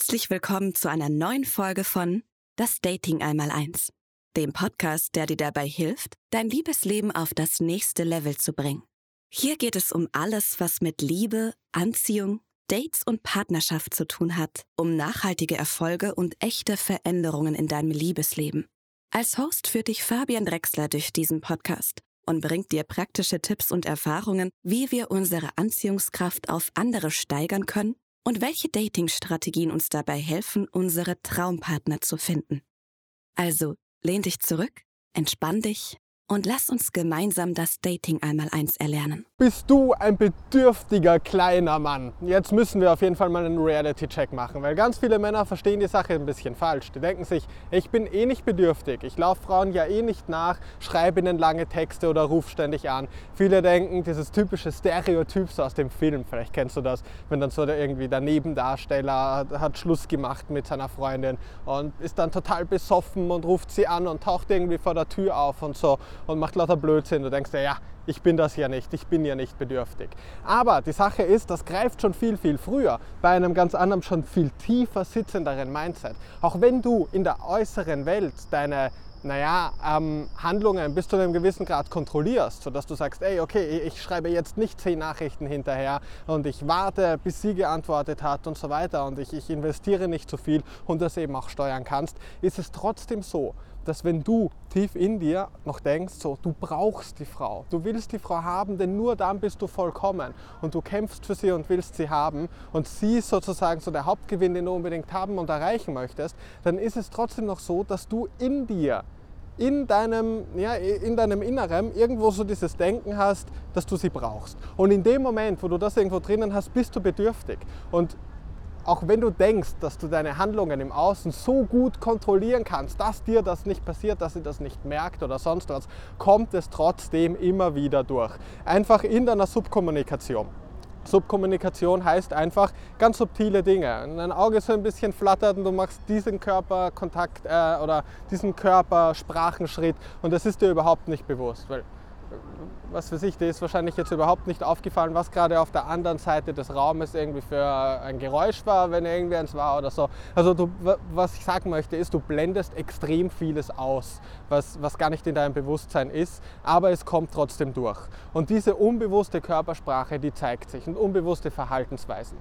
Herzlich willkommen zu einer neuen Folge von Das Dating einmal eins, dem Podcast, der dir dabei hilft, dein Liebesleben auf das nächste Level zu bringen. Hier geht es um alles, was mit Liebe, Anziehung, Dates und Partnerschaft zu tun hat, um nachhaltige Erfolge und echte Veränderungen in deinem Liebesleben. Als Host führt dich Fabian Drexler durch diesen Podcast und bringt dir praktische Tipps und Erfahrungen, wie wir unsere Anziehungskraft auf andere steigern können und welche Dating-Strategien uns dabei helfen, unsere Traumpartner zu finden. Also lehn dich zurück, entspann dich und lass uns gemeinsam das Dating einmal eins erlernen. Bist du ein bedürftiger kleiner Mann? Jetzt müssen wir auf jeden Fall mal einen Reality-Check machen, weil ganz viele Männer verstehen die Sache ein bisschen falsch. Die denken sich, ich bin eh nicht bedürftig, ich laufe Frauen ja eh nicht nach, schreibe ihnen lange Texte oder ruf ständig an. Viele denken, dieses typische Stereotyp so aus dem Film, vielleicht kennst du das, wenn dann so der irgendwie der Nebendarsteller hat Schluss gemacht mit seiner Freundin und ist dann total besoffen und ruft sie an und taucht irgendwie vor der Tür auf und so und macht lauter Blödsinn. Du denkst dir, ja, ich bin das ja nicht, ich bin ja nicht bedürftig. Aber die Sache ist, das greift schon viel, viel früher, bei einem ganz anderen, schon viel tiefer sitzenderen Mindset. Auch wenn du in der äußeren Welt deine naja, ähm, Handlungen bis zu einem gewissen Grad kontrollierst, sodass du sagst, ey, okay, ich schreibe jetzt nicht zehn Nachrichten hinterher und ich warte, bis sie geantwortet hat und so weiter und ich, ich investiere nicht zu so viel und das eben auch steuern kannst, ist es trotzdem so, dass wenn du tief in dir noch denkst, so, du brauchst die Frau, du willst die Frau haben, denn nur dann bist du vollkommen und du kämpfst für sie und willst sie haben und sie ist sozusagen so der Hauptgewinn, den du unbedingt haben und erreichen möchtest, dann ist es trotzdem noch so, dass du in dir in deinem, ja, in deinem Inneren irgendwo so dieses Denken hast, dass du sie brauchst. Und in dem Moment, wo du das irgendwo drinnen hast, bist du bedürftig. Und auch wenn du denkst, dass du deine Handlungen im Außen so gut kontrollieren kannst, dass dir das nicht passiert, dass sie das nicht merkt oder sonst was, kommt es trotzdem immer wieder durch. Einfach in deiner Subkommunikation. Subkommunikation heißt einfach ganz subtile Dinge. Dein Auge so ein bisschen flattert und du machst diesen Körperkontakt äh, oder diesen Körpersprachenschritt und das ist dir überhaupt nicht bewusst. Weil was für sich, dir ist wahrscheinlich jetzt überhaupt nicht aufgefallen, was gerade auf der anderen Seite des Raumes irgendwie für ein Geräusch war, wenn irgendwie eins war oder so. Also du, was ich sagen möchte ist, du blendest extrem vieles aus, was, was gar nicht in deinem Bewusstsein ist, aber es kommt trotzdem durch. Und diese unbewusste Körpersprache, die zeigt sich und unbewusste Verhaltensweisen.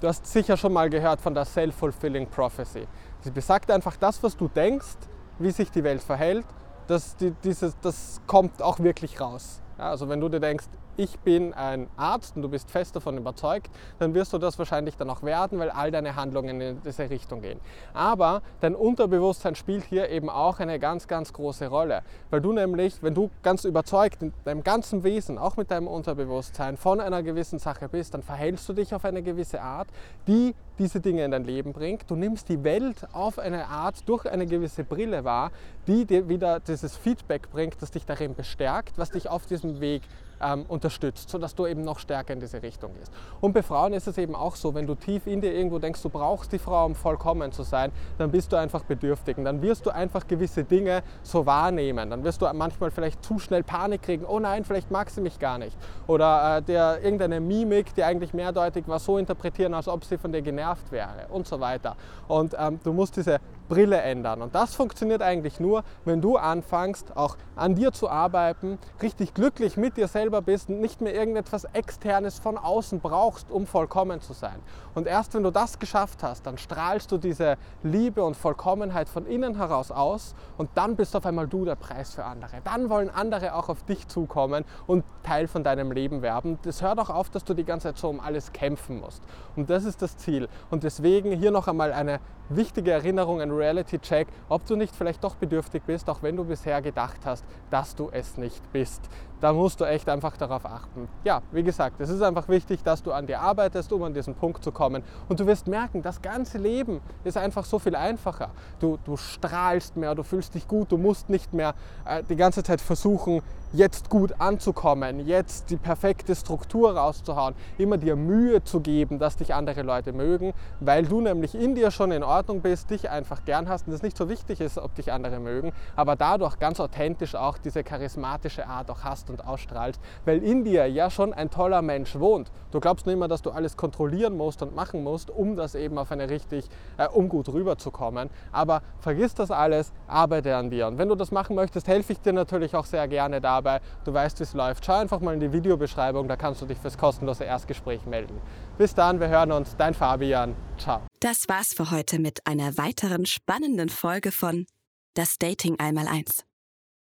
Du hast sicher schon mal gehört von der Self-Fulfilling Prophecy. Sie besagt einfach das, was du denkst, wie sich die Welt verhält das, die, dieses, das kommt auch wirklich raus. Ja, also wenn du dir denkst, ich bin ein Arzt und du bist fest davon überzeugt, dann wirst du das wahrscheinlich dann auch werden, weil all deine Handlungen in diese Richtung gehen. Aber dein Unterbewusstsein spielt hier eben auch eine ganz, ganz große Rolle, weil du nämlich, wenn du ganz überzeugt in deinem ganzen Wesen, auch mit deinem Unterbewusstsein, von einer gewissen Sache bist, dann verhältst du dich auf eine gewisse Art, die diese Dinge in dein Leben bringt. Du nimmst die Welt auf eine Art durch eine gewisse Brille wahr, die dir wieder dieses Feedback bringt, das dich darin bestärkt, was dich auf diesem Weg ähm, unterstützt, sodass du eben noch stärker in diese Richtung gehst. Und bei Frauen ist es eben auch so, wenn du tief in dir irgendwo denkst, du brauchst die Frau, um vollkommen zu sein, dann bist du einfach bedürftig und dann wirst du einfach gewisse Dinge so wahrnehmen. Dann wirst du manchmal vielleicht zu schnell Panik kriegen, oh nein, vielleicht mag sie mich gar nicht. Oder äh, der, irgendeine Mimik, die eigentlich mehrdeutig war, so interpretieren, als ob sie von dir genervt wäre und so weiter. Und ähm, du musst diese Brille ändern. Und das funktioniert eigentlich nur, wenn du anfängst, auch an dir zu arbeiten, richtig glücklich mit dir selber bist und nicht mehr irgendetwas Externes von außen brauchst, um vollkommen zu sein. Und erst wenn du das geschafft hast, dann strahlst du diese Liebe und Vollkommenheit von innen heraus aus und dann bist auf einmal du der Preis für andere. Dann wollen andere auch auf dich zukommen und Teil von deinem Leben werden. Das hört auch auf, dass du die ganze Zeit so um alles kämpfen musst. Und das ist das Ziel. Und deswegen hier noch einmal eine wichtige Erinnerung, ein Reality-Check, ob du nicht vielleicht doch bedürftig bist, auch wenn du bisher gedacht hast, dass du es nicht bist. Da musst du echt einfach darauf achten. Ja, wie gesagt, es ist einfach wichtig, dass du an dir arbeitest, um an diesen Punkt zu kommen. Und du wirst merken, das ganze Leben ist einfach so viel einfacher. Du, du strahlst mehr, du fühlst dich gut, du musst nicht mehr äh, die ganze Zeit versuchen, jetzt gut anzukommen, jetzt die perfekte Struktur rauszuhauen, immer dir Mühe zu geben, dass dich andere Leute mögen, weil du nämlich in dir schon in Ordnung bist, dich einfach gern hast und es nicht so wichtig ist, ob dich andere mögen, aber dadurch ganz authentisch auch diese charismatische Art auch hast und ausstrahlst, weil in dir ja schon ein toller Mensch wohnt. Du glaubst nicht immer, dass du alles kontrollieren musst und machen musst, um das eben auf eine richtig, äh, um gut rüberzukommen. Aber vergiss das alles, arbeite an dir. Und wenn du das machen möchtest, helfe ich dir natürlich auch sehr gerne dabei. Du weißt, wie es läuft. Schau einfach mal in die Videobeschreibung, da kannst du dich fürs kostenlose Erstgespräch melden. Bis dann, wir hören uns. Dein Fabian. Ciao. Das war's für heute mit einer weiteren spannenden Folge von Das Dating einmal eins.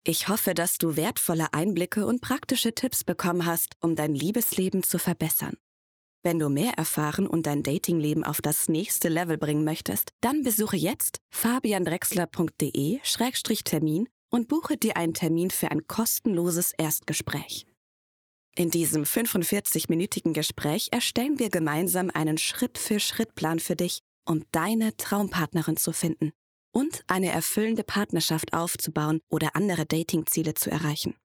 Ich hoffe, dass du wertvolle Einblicke und praktische Tipps bekommen hast, um dein Liebesleben zu verbessern. Wenn du mehr erfahren und dein Datingleben auf das nächste Level bringen möchtest, dann besuche jetzt fabiandrexler.de-termin und buche dir einen Termin für ein kostenloses Erstgespräch. In diesem 45-minütigen Gespräch erstellen wir gemeinsam einen Schritt-für-Schritt-Plan für dich, um deine Traumpartnerin zu finden und eine erfüllende Partnerschaft aufzubauen oder andere Datingziele zu erreichen.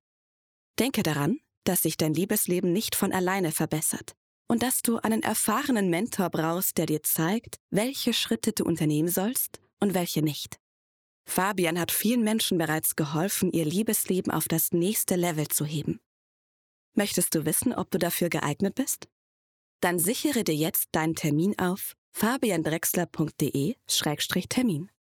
Denke daran, dass sich dein Liebesleben nicht von alleine verbessert und dass du einen erfahrenen Mentor brauchst, der dir zeigt, welche Schritte du unternehmen sollst und welche nicht. Fabian hat vielen Menschen bereits geholfen, ihr Liebesleben auf das nächste Level zu heben. Möchtest du wissen, ob du dafür geeignet bist? Dann sichere dir jetzt deinen Termin auf fabiandrexler.de-termin.